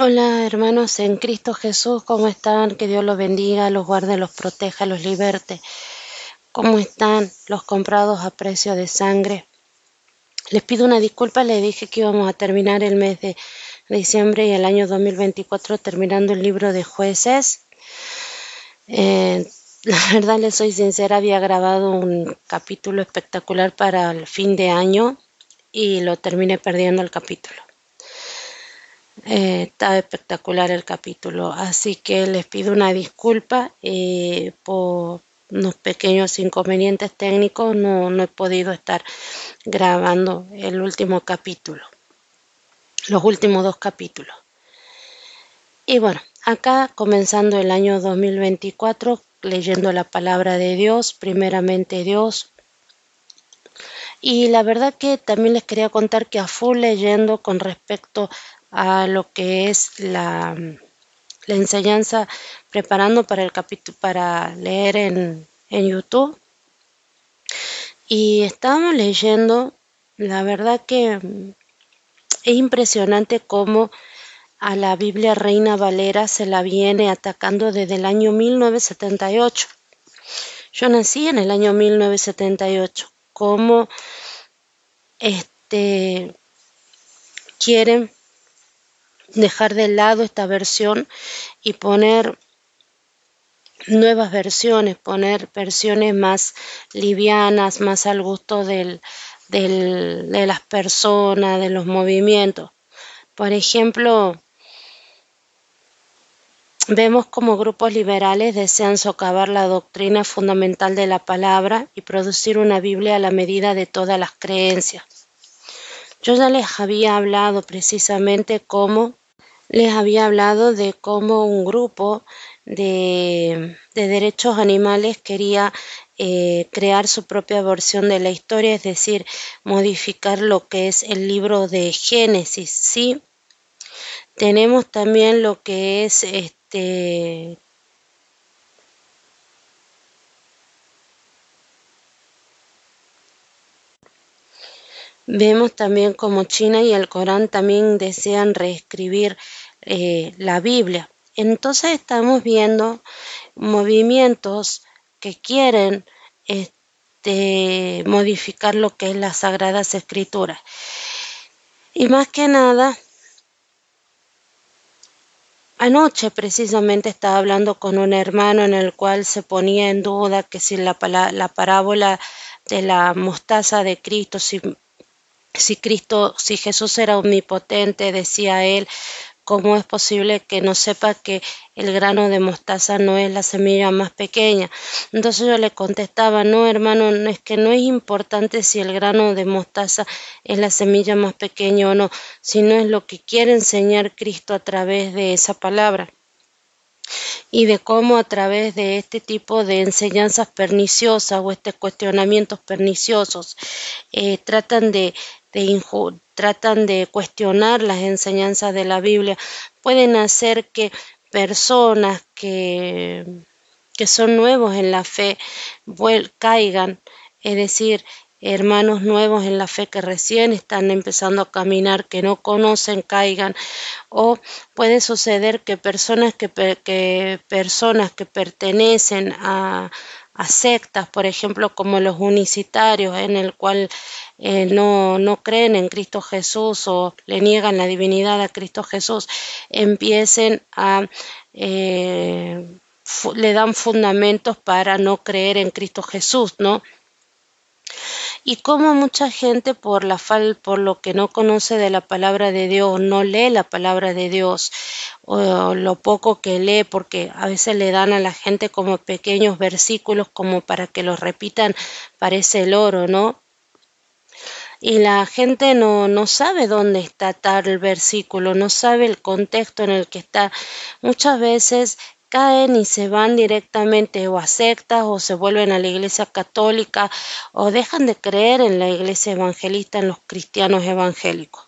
Hola hermanos en Cristo Jesús, ¿cómo están? Que Dios los bendiga, los guarde, los proteja, los liberte. ¿Cómo están los comprados a precio de sangre? Les pido una disculpa, les dije que íbamos a terminar el mes de diciembre y el año 2024 terminando el libro de jueces. Eh, la verdad, les soy sincera, había grabado un capítulo espectacular para el fin de año y lo terminé perdiendo el capítulo. Eh, está espectacular el capítulo, así que les pido una disculpa eh, por unos pequeños inconvenientes técnicos. No, no he podido estar grabando el último capítulo, los últimos dos capítulos. Y bueno, acá comenzando el año 2024, leyendo la palabra de Dios, primeramente Dios, y la verdad que también les quería contar que a full leyendo con respecto a lo que es la, la enseñanza preparando para el capítulo para leer en, en YouTube y estábamos leyendo la verdad que es impresionante cómo a la Biblia Reina Valera se la viene atacando desde el año 1978. Yo nací en el año 1978. Cómo este, quieren dejar de lado esta versión y poner nuevas versiones, poner versiones más livianas, más al gusto del, del, de las personas, de los movimientos. Por ejemplo, vemos como grupos liberales desean socavar la doctrina fundamental de la palabra y producir una Biblia a la medida de todas las creencias. Yo ya les había hablado precisamente cómo les había hablado de cómo un grupo de, de derechos animales quería eh, crear su propia versión de la historia, es decir, modificar lo que es el libro de Génesis, ¿sí? Tenemos también lo que es Vemos también como China y el Corán también desean reescribir eh, la Biblia. Entonces estamos viendo movimientos que quieren este, modificar lo que es las sagradas escrituras. Y más que nada, anoche precisamente estaba hablando con un hermano en el cual se ponía en duda que si la, la parábola de la mostaza de Cristo, si Cristo, si Jesús era omnipotente, decía él, ¿cómo es posible que no sepa que el grano de mostaza no es la semilla más pequeña? Entonces yo le contestaba, no hermano, es que no es importante si el grano de mostaza es la semilla más pequeña o no, sino es lo que quiere enseñar Cristo a través de esa palabra y de cómo a través de este tipo de enseñanzas perniciosas o estos cuestionamientos perniciosos eh, tratan de tratan de cuestionar las enseñanzas de la Biblia, pueden hacer que personas que, que son nuevos en la fe caigan, es decir, hermanos nuevos en la fe que recién están empezando a caminar, que no conocen, caigan, o puede suceder que personas que, que personas que pertenecen a, a sectas, por ejemplo, como los unicitarios, en el cual eh, no, no creen en Cristo Jesús o le niegan la divinidad a Cristo Jesús, empiecen a... Eh, le dan fundamentos para no creer en Cristo Jesús, ¿no? Y como mucha gente por la fal por lo que no conoce de la palabra de Dios no lee la palabra de Dios o lo poco que lee porque a veces le dan a la gente como pequeños versículos como para que los repitan parece el oro no y la gente no, no sabe dónde está tal versículo, no sabe el contexto en el que está. Muchas veces caen y se van directamente o a sectas o se vuelven a la iglesia católica o dejan de creer en la iglesia evangelista, en los cristianos evangélicos.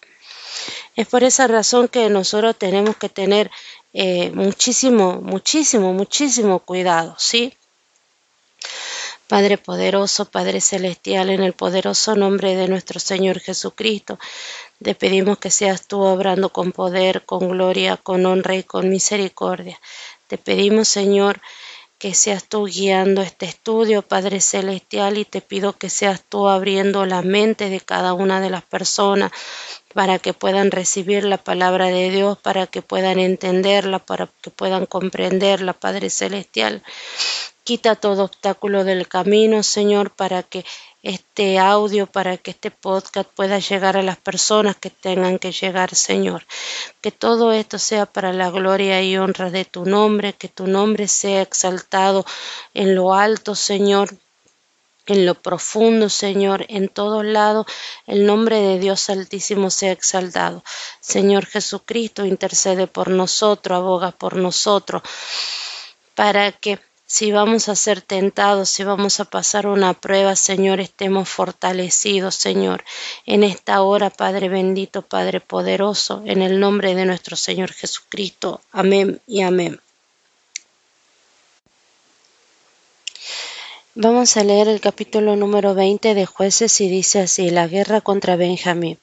Es por esa razón que nosotros tenemos que tener eh, muchísimo, muchísimo, muchísimo cuidado, ¿sí? Padre poderoso, Padre celestial, en el poderoso nombre de nuestro Señor Jesucristo, te pedimos que seas tú obrando con poder, con gloria, con honra y con misericordia. Te pedimos, Señor, que seas tú guiando este estudio, Padre Celestial, y te pido que seas tú abriendo la mente de cada una de las personas para que puedan recibir la palabra de Dios, para que puedan entenderla, para que puedan comprenderla, Padre Celestial. Quita todo obstáculo del camino, Señor, para que este audio, para que este podcast pueda llegar a las personas que tengan que llegar, Señor. Que todo esto sea para la gloria y honra de tu nombre, que tu nombre sea exaltado en lo alto, Señor, en lo profundo, Señor, en todos lados, el nombre de Dios Altísimo sea exaltado. Señor Jesucristo, intercede por nosotros, aboga por nosotros, para que si vamos a ser tentados, si vamos a pasar una prueba, Señor, estemos fortalecidos, Señor, en esta hora, Padre bendito, Padre poderoso, en el nombre de nuestro Señor Jesucristo. Amén y amén. Vamos a leer el capítulo número 20 de jueces y dice así, la guerra contra Benjamín.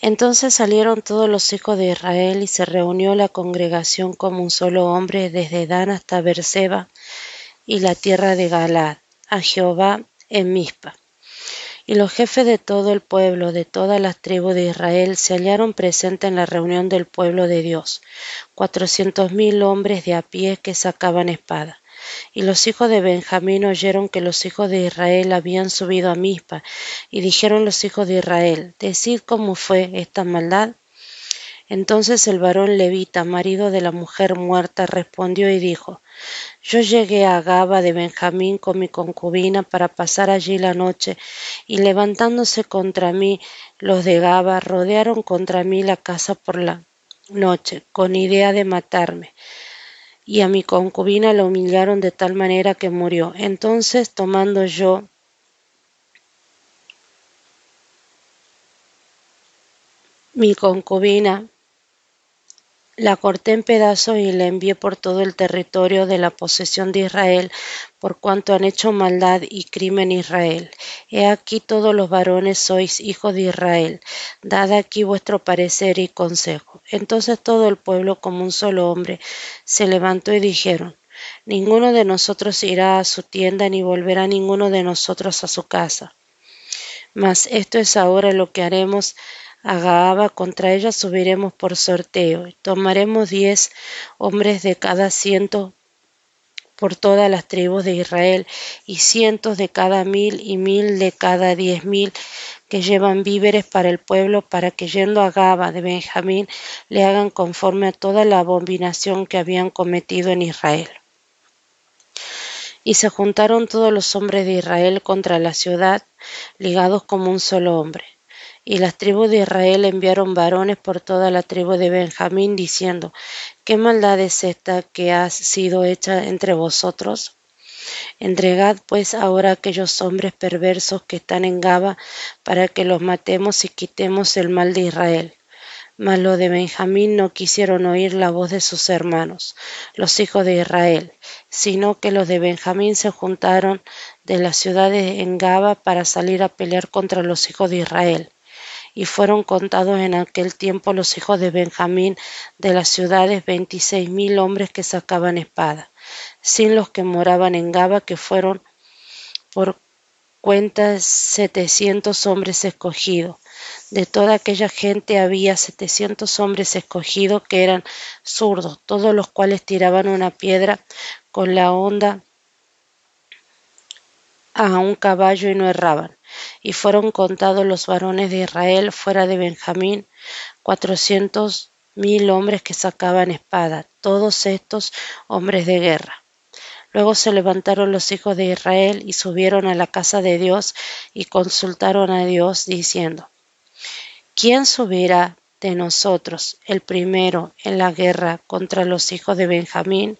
Entonces salieron todos los hijos de Israel y se reunió la congregación como un solo hombre desde Dan hasta Berseba y la tierra de Galad, a Jehová en Mizpa. Y los jefes de todo el pueblo, de todas las tribus de Israel, se hallaron presentes en la reunión del pueblo de Dios, cuatrocientos mil hombres de a pie que sacaban espada. Y los hijos de Benjamín oyeron que los hijos de Israel habían subido a Mizpa, y dijeron los hijos de Israel, Decid cómo fue esta maldad. Entonces el varón levita, marido de la mujer muerta, respondió y dijo, Yo llegué a Gaba de Benjamín con mi concubina para pasar allí la noche, y levantándose contra mí los de Gaba rodearon contra mí la casa por la noche, con idea de matarme y a mi concubina la humillaron de tal manera que murió. Entonces, tomando yo mi concubina, la corté en pedazos y la envié por todo el territorio de la posesión de Israel, por cuanto han hecho maldad y crimen Israel. He aquí todos los varones sois hijos de Israel. Dad aquí vuestro parecer y consejo. Entonces todo el pueblo como un solo hombre se levantó y dijeron, Ninguno de nosotros irá a su tienda ni volverá ninguno de nosotros a su casa. Mas esto es ahora lo que haremos a contra ella subiremos por sorteo. Tomaremos diez hombres de cada ciento por todas las tribus de Israel, y cientos de cada mil y mil de cada diez mil que llevan víveres para el pueblo, para que yendo a Gaba de Benjamín le hagan conforme a toda la abominación que habían cometido en Israel. Y se juntaron todos los hombres de Israel contra la ciudad, ligados como un solo hombre. Y las tribus de Israel enviaron varones por toda la tribu de Benjamín, diciendo, ¿qué maldad es esta que ha sido hecha entre vosotros? Entregad pues ahora aquellos hombres perversos que están en Gaba, para que los matemos y quitemos el mal de Israel. Mas los de Benjamín no quisieron oír la voz de sus hermanos, los hijos de Israel, sino que los de Benjamín se juntaron de las ciudades en Gaba para salir a pelear contra los hijos de Israel y fueron contados en aquel tiempo los hijos de Benjamín de las ciudades veintiséis mil hombres que sacaban espada, sin los que moraban en Gaba, que fueron por cuenta setecientos hombres escogidos. De toda aquella gente había setecientos hombres escogidos que eran zurdos, todos los cuales tiraban una piedra con la onda a un caballo y no erraban y fueron contados los varones de Israel fuera de Benjamín, cuatrocientos mil hombres que sacaban espada, todos estos hombres de guerra. Luego se levantaron los hijos de Israel y subieron a la casa de Dios y consultaron a Dios diciendo, ¿quién subirá de nosotros el primero en la guerra contra los hijos de Benjamín?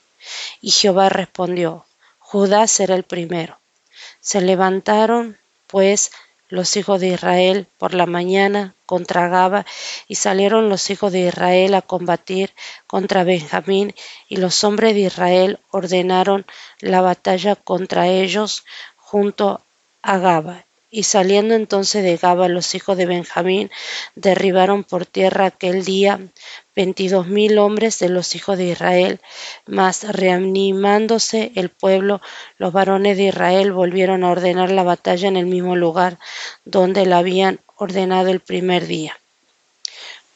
Y Jehová respondió, Judá será el primero. Se levantaron pues los hijos de Israel por la mañana contra Gaba, y salieron los hijos de Israel a combatir contra Benjamín, y los hombres de Israel ordenaron la batalla contra ellos. junto a Gaba. Y saliendo entonces de Gaba los hijos de Benjamín derribaron por tierra aquel día veintidós mil hombres de los hijos de Israel, mas reanimándose el pueblo, los varones de Israel volvieron a ordenar la batalla en el mismo lugar donde la habían ordenado el primer día.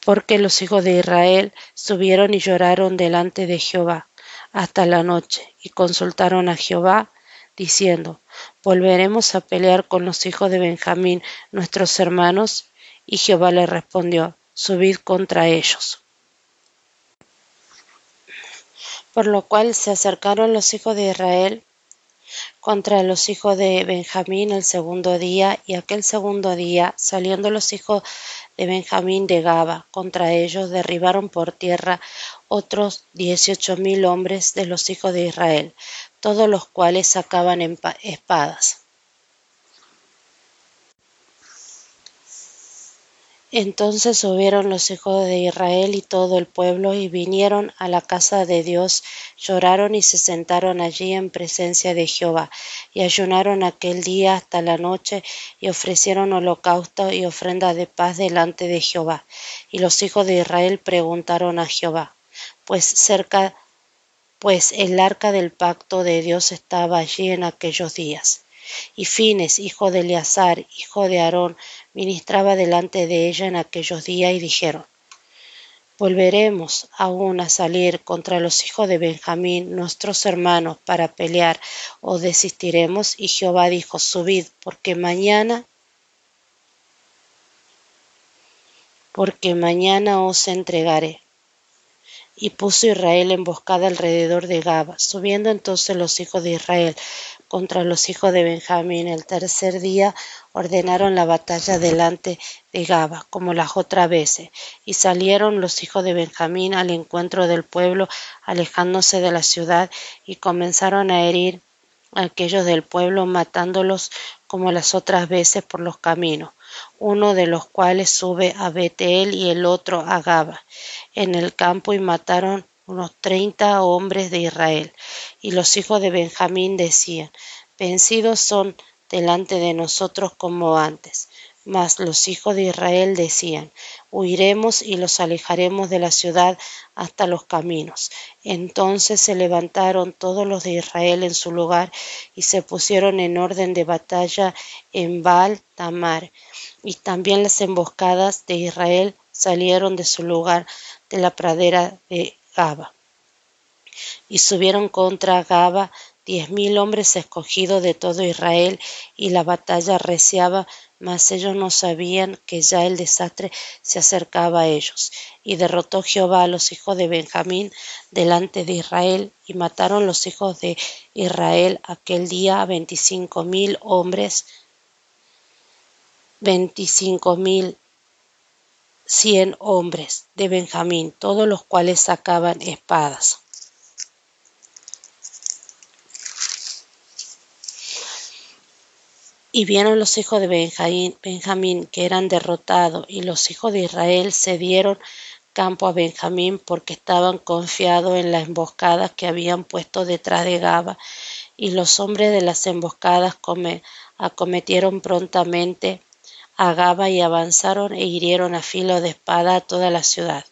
Porque los hijos de Israel subieron y lloraron delante de Jehová hasta la noche y consultaron a Jehová diciendo, ¿volveremos a pelear con los hijos de Benjamín, nuestros hermanos? Y Jehová le respondió, subid contra ellos. Por lo cual se acercaron los hijos de Israel contra los hijos de Benjamín el segundo día, y aquel segundo día, saliendo los hijos de Benjamín de Gaba contra ellos, derribaron por tierra otros dieciocho mil hombres de los hijos de Israel, todos los cuales sacaban espadas. Entonces subieron los hijos de Israel y todo el pueblo y vinieron a la casa de Dios, lloraron y se sentaron allí en presencia de Jehová, y ayunaron aquel día hasta la noche y ofrecieron holocausto y ofrenda de paz delante de Jehová. Y los hijos de Israel preguntaron a Jehová, pues cerca pues el arca del pacto de Dios estaba allí en aquellos días. Y Fines, hijo de Eleazar, hijo de Aarón, ministraba delante de ella en aquellos días y dijeron, ¿Volveremos aún a salir contra los hijos de Benjamín, nuestros hermanos, para pelear, o desistiremos? Y Jehová dijo, subid, porque mañana, porque mañana os entregaré y puso Israel emboscada alrededor de Gaba. Subiendo entonces los hijos de Israel contra los hijos de Benjamín el tercer día, ordenaron la batalla delante de Gaba, como las otras veces, y salieron los hijos de Benjamín al encuentro del pueblo, alejándose de la ciudad, y comenzaron a herir a aquellos del pueblo, matándolos como las otras veces por los caminos uno de los cuales sube a Betel y el otro a Gaba, en el campo y mataron unos treinta hombres de Israel. Y los hijos de Benjamín decían, vencidos son delante de nosotros como antes. Mas los hijos de Israel decían, huiremos y los alejaremos de la ciudad hasta los caminos. Entonces se levantaron todos los de Israel en su lugar y se pusieron en orden de batalla en Baal Tamar. Y también las emboscadas de Israel salieron de su lugar de la pradera de Gaba. Y subieron contra Gaba diez mil hombres escogidos de todo Israel, y la batalla reciaba, mas ellos no sabían que ya el desastre se acercaba a ellos. Y derrotó Jehová a los hijos de Benjamín delante de Israel, y mataron los hijos de Israel aquel día a veinticinco mil hombres, veinticinco mil cien hombres de Benjamín, todos los cuales sacaban espadas. Y vieron los hijos de Benjamín, que eran derrotados, y los hijos de Israel se dieron campo a Benjamín porque estaban confiados en las emboscadas que habían puesto detrás de Gaba, y los hombres de las emboscadas acometieron prontamente a Gaba y avanzaron e hirieron a filo de espada a toda la ciudad.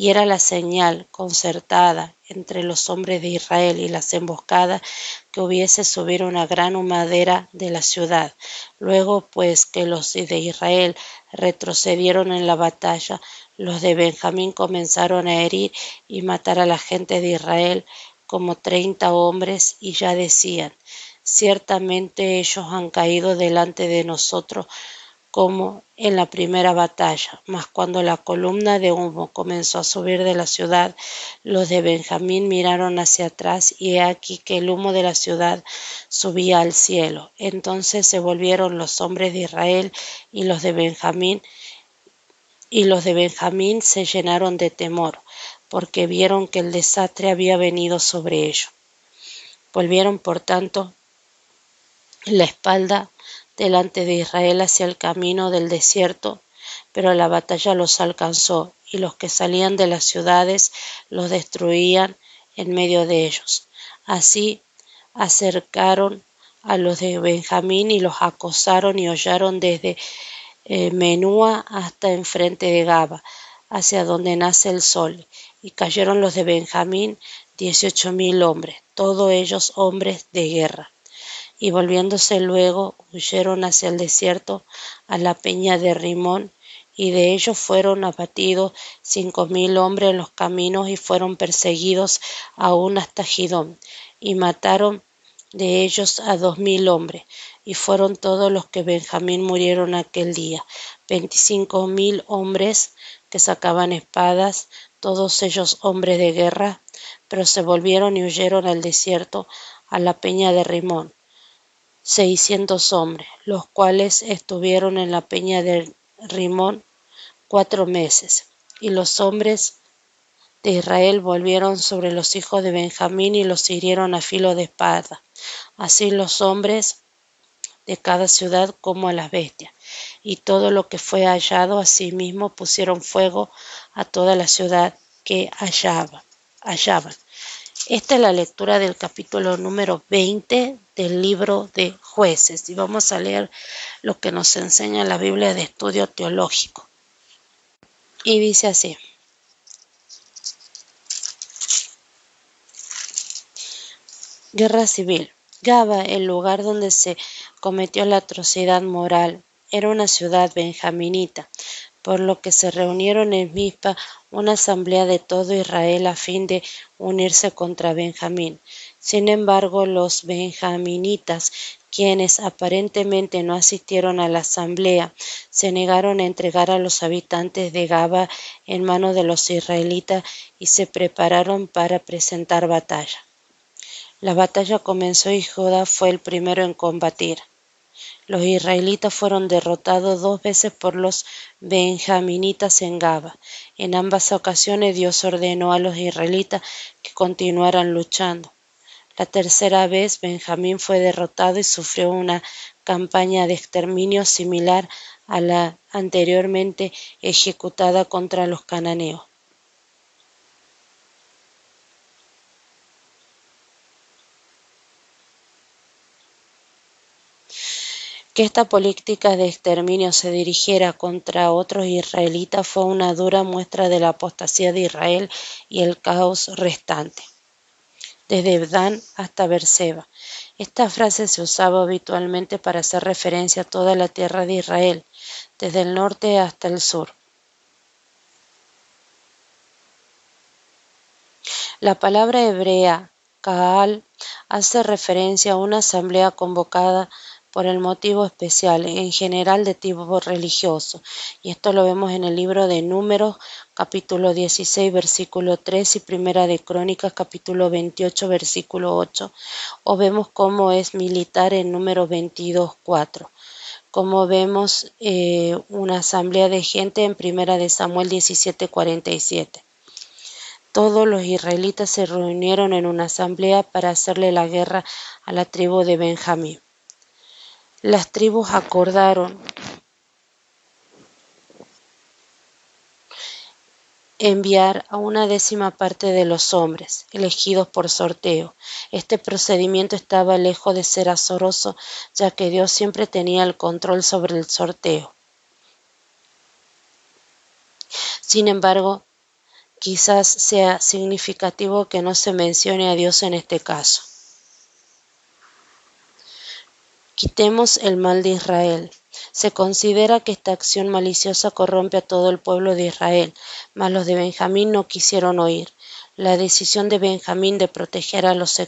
Y era la señal concertada entre los hombres de Israel y las emboscadas que hubiese subir una gran humadera de la ciudad. Luego, pues, que los de Israel retrocedieron en la batalla, los de Benjamín comenzaron a herir y matar a la gente de Israel como treinta hombres y ya decían, ciertamente ellos han caído delante de nosotros como en la primera batalla. Mas cuando la columna de humo comenzó a subir de la ciudad, los de Benjamín miraron hacia atrás y he aquí que el humo de la ciudad subía al cielo. Entonces se volvieron los hombres de Israel y los de Benjamín y los de Benjamín se llenaron de temor, porque vieron que el desastre había venido sobre ellos. Volvieron, por tanto, la espalda delante de Israel hacia el camino del desierto, pero la batalla los alcanzó y los que salían de las ciudades los destruían en medio de ellos. Así acercaron a los de Benjamín y los acosaron y hollaron desde eh, Menúa hasta enfrente de Gaba, hacia donde nace el sol, y cayeron los de Benjamín dieciocho mil hombres, todos ellos hombres de guerra. Y volviéndose luego huyeron hacia el desierto a la peña de Rimón, y de ellos fueron abatidos cinco mil hombres en los caminos y fueron perseguidos aún hasta Gidón, y mataron de ellos a dos mil hombres, y fueron todos los que Benjamín murieron aquel día, veinticinco mil hombres que sacaban espadas, todos ellos hombres de guerra, pero se volvieron y huyeron al desierto, a la peña de Rimón, seiscientos hombres, los cuales estuvieron en la peña de Rimón cuatro meses, y los hombres de Israel volvieron sobre los hijos de Benjamín y los hirieron a filo de espada. Así los hombres de cada ciudad como a las bestias. Y todo lo que fue hallado asimismo pusieron fuego a toda la ciudad que hallaba, hallaban. Esta es la lectura del capítulo número 20 del libro de jueces y vamos a leer lo que nos enseña la Biblia de estudio teológico. Y dice así. Guerra civil. Gaba, el lugar donde se cometió la atrocidad moral, era una ciudad benjaminita, por lo que se reunieron en Mizpa una asamblea de todo Israel a fin de unirse contra Benjamín. Sin embargo, los benjaminitas, quienes aparentemente no asistieron a la asamblea, se negaron a entregar a los habitantes de Gaba en manos de los israelitas y se prepararon para presentar batalla. La batalla comenzó y Judá fue el primero en combatir. Los israelitas fueron derrotados dos veces por los benjaminitas en Gaba. En ambas ocasiones Dios ordenó a los israelitas que continuaran luchando. La tercera vez Benjamín fue derrotado y sufrió una campaña de exterminio similar a la anteriormente ejecutada contra los cananeos. Que esta política de exterminio se dirigiera contra otros israelitas fue una dura muestra de la apostasía de Israel y el caos restante. Desde Dan hasta Berseba. Esta frase se usaba habitualmente para hacer referencia a toda la tierra de Israel, desde el norte hasta el sur. La palabra hebrea, Kaal, hace referencia a una asamblea convocada por el motivo especial, en general de tipo religioso. Y esto lo vemos en el libro de Números, capítulo 16, versículo 3 y Primera de Crónicas, capítulo 28, versículo 8. O vemos cómo es militar en número 22, 4. Como vemos eh, una asamblea de gente en Primera de Samuel 17, 47. Todos los israelitas se reunieron en una asamblea para hacerle la guerra a la tribu de Benjamín las tribus acordaron enviar a una décima parte de los hombres, elegidos por sorteo. Este procedimiento estaba lejos de ser azoroso, ya que Dios siempre tenía el control sobre el sorteo. Sin embargo, quizás sea significativo que no se mencione a Dios en este caso. Quitemos el mal de Israel. Se considera que esta acción maliciosa corrompe a todo el pueblo de Israel, mas los de Benjamín no quisieron oír. La decisión de Benjamín de proteger a los,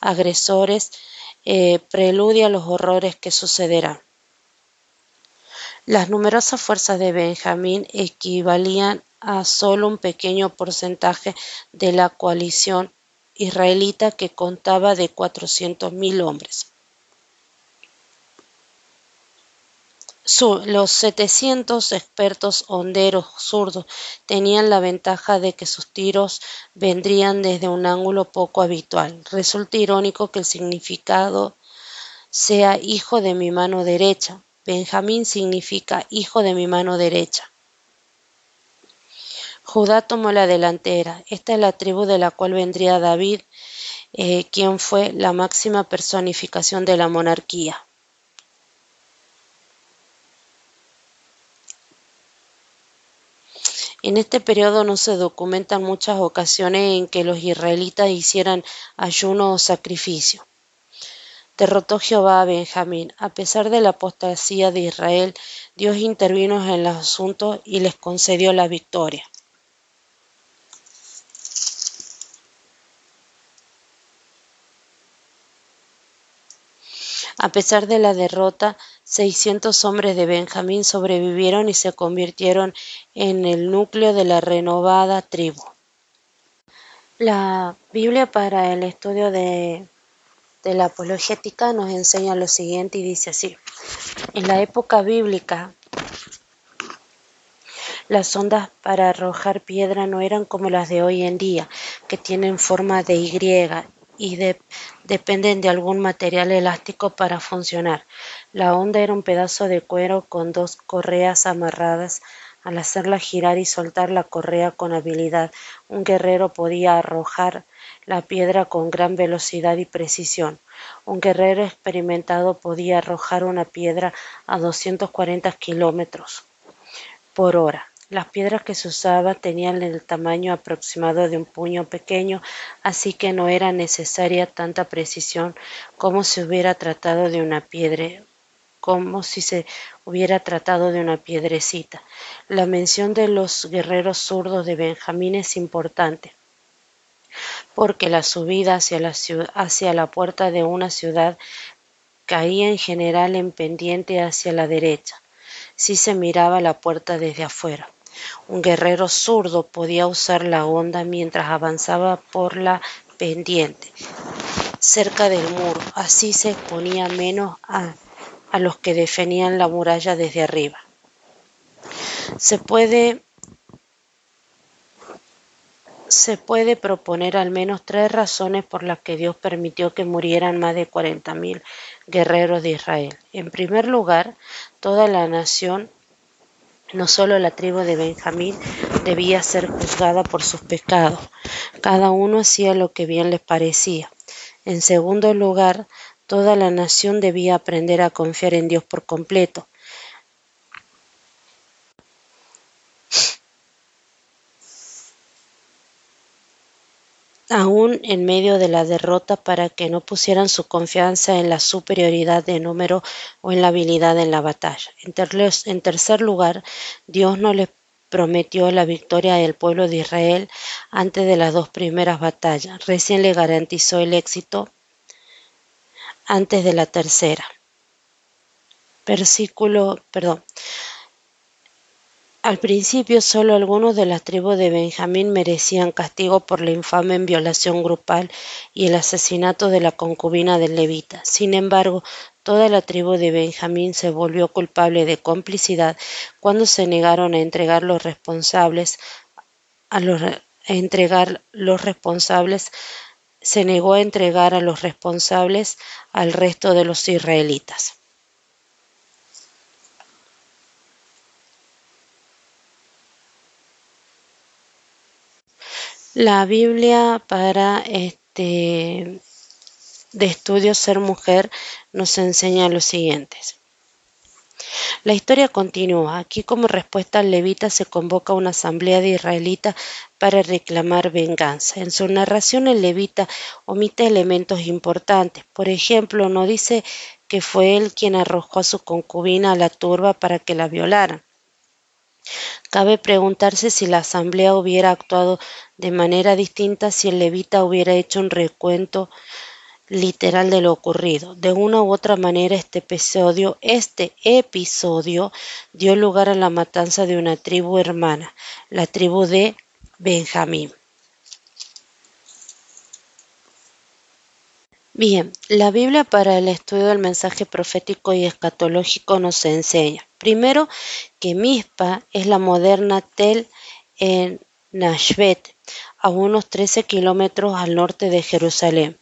agresores eh, preludia los horrores que sucederán. Las numerosas fuerzas de Benjamín equivalían a solo un pequeño porcentaje de la coalición israelita que contaba de mil hombres. Los 700 expertos honderos zurdos tenían la ventaja de que sus tiros vendrían desde un ángulo poco habitual. Resulta irónico que el significado sea hijo de mi mano derecha. Benjamín significa hijo de mi mano derecha. Judá tomó la delantera. Esta es la tribu de la cual vendría David eh, quien fue la máxima personificación de la monarquía. En este periodo no se documentan muchas ocasiones en que los israelitas hicieran ayuno o sacrificio. Derrotó Jehová a Benjamín. A pesar de la apostasía de Israel, Dios intervino en el asunto y les concedió la victoria. A pesar de la derrota, 600 hombres de Benjamín sobrevivieron y se convirtieron en el núcleo de la renovada tribu. La Biblia para el estudio de, la apologética nos enseña lo siguiente y dice así. En la época bíblica, las ondas para arrojar piedra no eran como las de hoy en día, que tienen forma de Y y dependen de algún material elástico para funcionar. La onda era un pedazo de cuero con dos correas amarradas. Al hacerla girar y soltar la correa con habilidad, un guerrero podía arrojar la piedra con gran velocidad y precisión. Un guerrero experimentado podía arrojar una piedra a 240 kilómetros por hora. Las piedras que se usaban tenían el tamaño aproximado de un puño pequeño, así que no era necesaria tanta precisión como si hubiera tratado de una piedra como si se hubiera tratado de una piedrecita. La mención de los guerreros zurdos de Benjamín es importante, porque la subida hacia la, hacia la puerta de una ciudad caía en general en pendiente hacia la derecha, si se miraba la puerta desde afuera. Un guerrero zurdo podía usar la onda mientras avanzaba por la pendiente cerca del muro, así se exponía menos a, a los que defendían la muralla desde arriba. Se puede se puede proponer al menos tres razones por las que Dios permitió que murieran más de 40.000 guerreros de Israel. En primer lugar, toda la nación no solo la tribu de Benjamín debía ser juzgada por sus pecados, cada uno hacía lo que bien les parecía. En segundo lugar, toda la nación debía aprender a confiar en Dios por completo. Aún en medio de la derrota para que no pusieran su confianza en la superioridad de número o en la habilidad en la batalla. En, tercer lugar, Dios no les prometió la victoria del pueblo de Israel antes de las dos primeras batallas. Recién le garantizó el éxito antes de la tercera. Versículo, perdón. Al principio solo algunos de las tribus de Benjamín merecían castigo por la infame violación grupal y el asesinato de la concubina del levita. Sin embargo, toda la tribu de Benjamín se volvió culpable de complicidad cuando se negaron a entregar los responsables a los, a entregar los responsables se negó a entregar a los responsables al resto de los israelitas. La Biblia para este de estudio Ser Mujer nos enseña lo siguientes. La historia continúa. Aquí como respuesta al levita se convoca una asamblea de israelitas para reclamar venganza. En su narración el levita omite elementos importantes. Por ejemplo, no dice que fue él quien arrojó a su concubina a la turba para que la violaran. Cabe preguntarse si la asamblea hubiera actuado de manera distinta si el levita hubiera hecho un recuento literal de lo ocurrido. De una u otra manera este episodio, este episodio dio lugar a la matanza de una tribu hermana, la tribu de Benjamín. Bien, la Biblia para el estudio del mensaje profético y escatológico nos enseña, primero, que Mispa es la moderna Tel en Nashvet, a unos 13 kilómetros al norte de Jerusalén.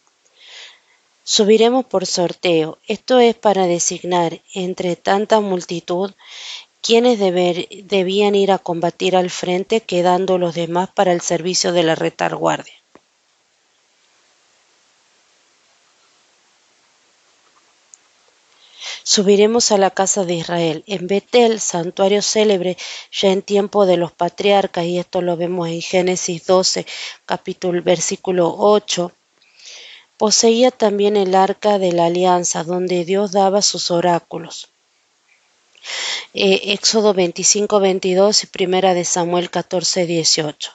Subiremos por sorteo. Esto es para designar entre tanta multitud quienes debían ir a combatir al frente, quedando los demás para el servicio de la retaguardia. Subiremos a la casa de Israel. En Betel, santuario célebre ya en tiempo de los patriarcas, y esto lo vemos en Génesis 12, capítulo, versículo 8, poseía también el arca de la alianza, donde Dios daba sus oráculos. Eh, Éxodo 25, 22 y primera de Samuel 14, 18.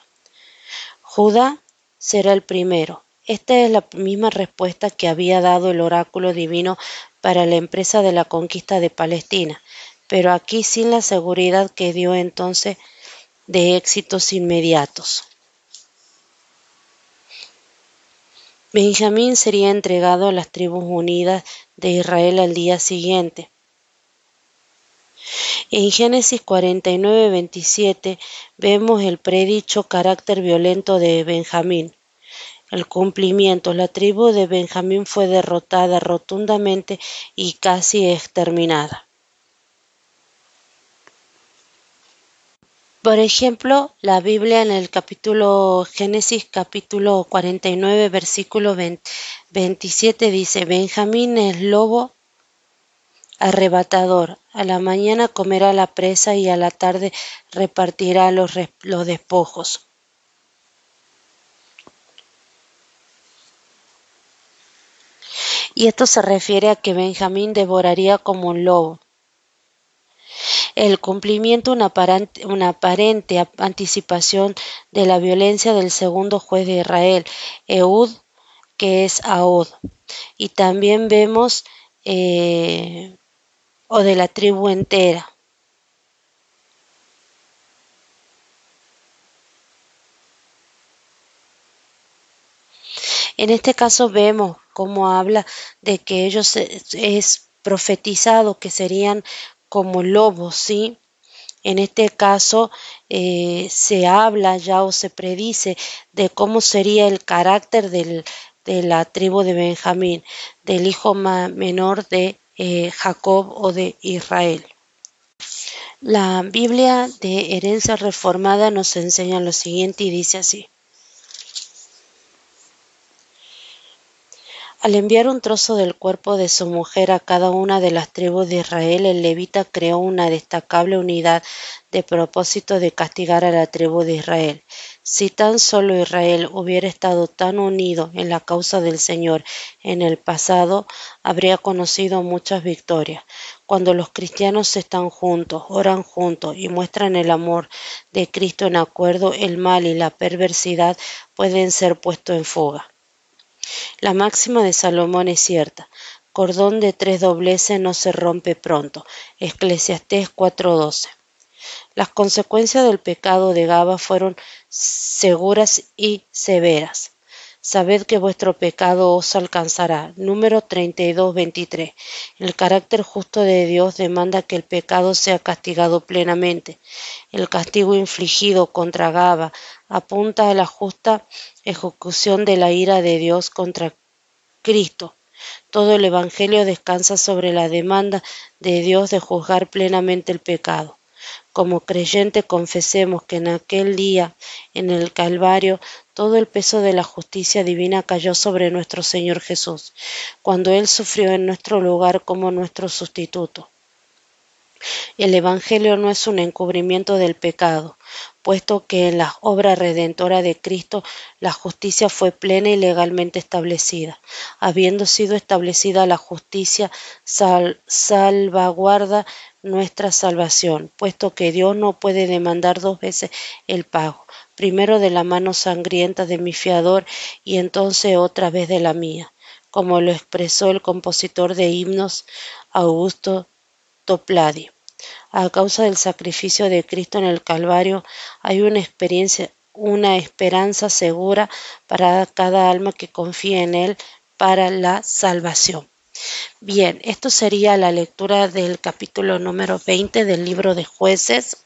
Judá será el primero. Esta es la misma respuesta que había dado el oráculo divino para la empresa de la conquista de Palestina, pero aquí sin la seguridad que dio entonces de éxitos inmediatos. Benjamín sería entregado a las tribus unidas de Israel al día siguiente. En Génesis 49, 27 vemos el predicho carácter violento de Benjamín el cumplimiento. La tribu de Benjamín fue derrotada rotundamente y casi exterminada. Por ejemplo, la Biblia en el capítulo Génesis capítulo 49 versículo 27 dice, Benjamín es lobo arrebatador, a la mañana comerá la presa y a la tarde repartirá los, los despojos. Y esto se refiere a que Benjamín devoraría como un lobo. El cumplimiento, una aparente, anticipación de la violencia del segundo juez de Israel, Eud, que es Aod. Y también vemos, eh, o de la tribu entera. En este caso vemos cómo habla de que ellos es profetizado que serían como lobos, ¿sí? En este caso eh, se habla ya o se predice de cómo sería el carácter de la tribu de Benjamín, del hijo menor de eh, Jacob o de Israel. La Biblia de herencia reformada nos enseña lo siguiente y dice así. Al enviar un trozo del cuerpo de su mujer a cada una de las tribus de Israel, el levita creó una destacable unidad de propósito de castigar a la tribu de Israel. Si tan solo Israel hubiera estado tan unido en la causa del Señor en el pasado, habría conocido muchas victorias. Cuando los cristianos están juntos, oran juntos y muestran el amor de Cristo en acuerdo, el mal y la perversidad pueden ser puestos en fuga. La máxima de Salomón es cierta. Cordón de tres dobleces no se rompe pronto. Eclesiastés 4:12. Las consecuencias del pecado de Gaba fueron seguras y severas. Sabed que vuestro pecado os alcanzará. Número 32, 23. El carácter justo de Dios demanda que el pecado sea castigado plenamente. El castigo infligido contra Gaba apunta a la justa ejecución de la ira de Dios contra Cristo. Todo el Evangelio descansa sobre la demanda de Dios de juzgar plenamente el pecado. Como creyente confesemos que en aquel día, en el Calvario, todo el peso de la justicia divina cayó sobre nuestro Señor Jesús, cuando Él sufrió en nuestro lugar como nuestro sustituto. El Evangelio no es un encubrimiento del pecado, puesto que en la obra redentora de Cristo la justicia fue plena y legalmente establecida. Habiendo sido establecida la justicia, salvaguarda nuestra salvación, puesto que Dios no puede demandar dos veces el pago, primero de la mano sangrienta de mi fiador y entonces otra vez de la mía, como lo expresó el compositor de himnos Augusto Topladi. A causa del sacrificio de Cristo en el Calvario hay una experiencia, una esperanza segura para cada alma que confía en Él para la salvación. Bien, esto sería la lectura del capítulo número 20 del libro de jueces.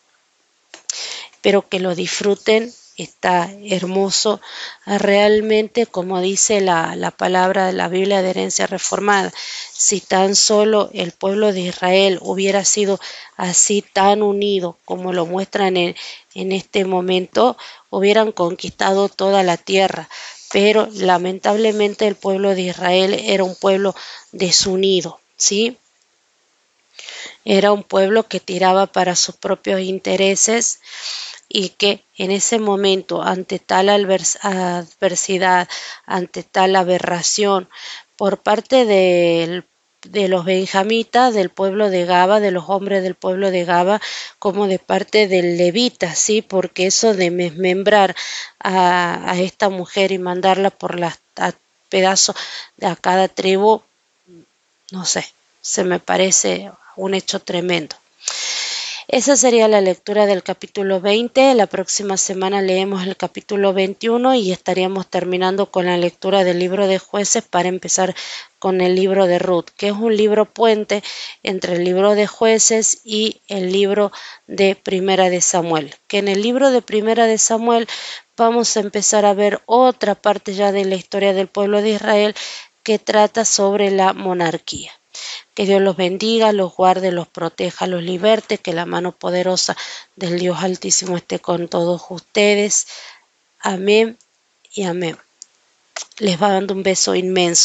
Espero que lo disfruten está hermoso, realmente como dice la, la, palabra de la Biblia de herencia reformada, si tan solo el pueblo de Israel hubiera sido así tan unido como lo muestran en este momento, hubieran conquistado toda la tierra. Pero lamentablemente el pueblo de Israel era un pueblo desunido, ¿sí? Era un pueblo que tiraba para sus propios intereses y que en ese momento, ante tal adversidad, ante tal aberración por parte del de los benjamitas del pueblo de Gaba, de los hombres del pueblo de Gaba, como de parte del levita, ¿sí? Porque eso de desmembrar a, a esta mujer y mandarla por las pedazos de a cada tribu, no sé, se me parece un hecho tremendo. Esa sería la lectura del capítulo 20. La próxima semana leemos el capítulo 21 y estaríamos terminando con la lectura del libro de jueces para empezar con el libro de Ruth, que es un libro puente entre el libro de jueces y el libro de Primera de Samuel. Que en el libro de Primera de Samuel vamos a empezar a ver otra parte ya de la historia del pueblo de Israel que trata sobre la monarquía. Que Dios los bendiga, los guarde, los proteja, los liberte, que la mano poderosa del Dios Altísimo esté con todos ustedes. Amén y amén. Les va dando un beso inmenso.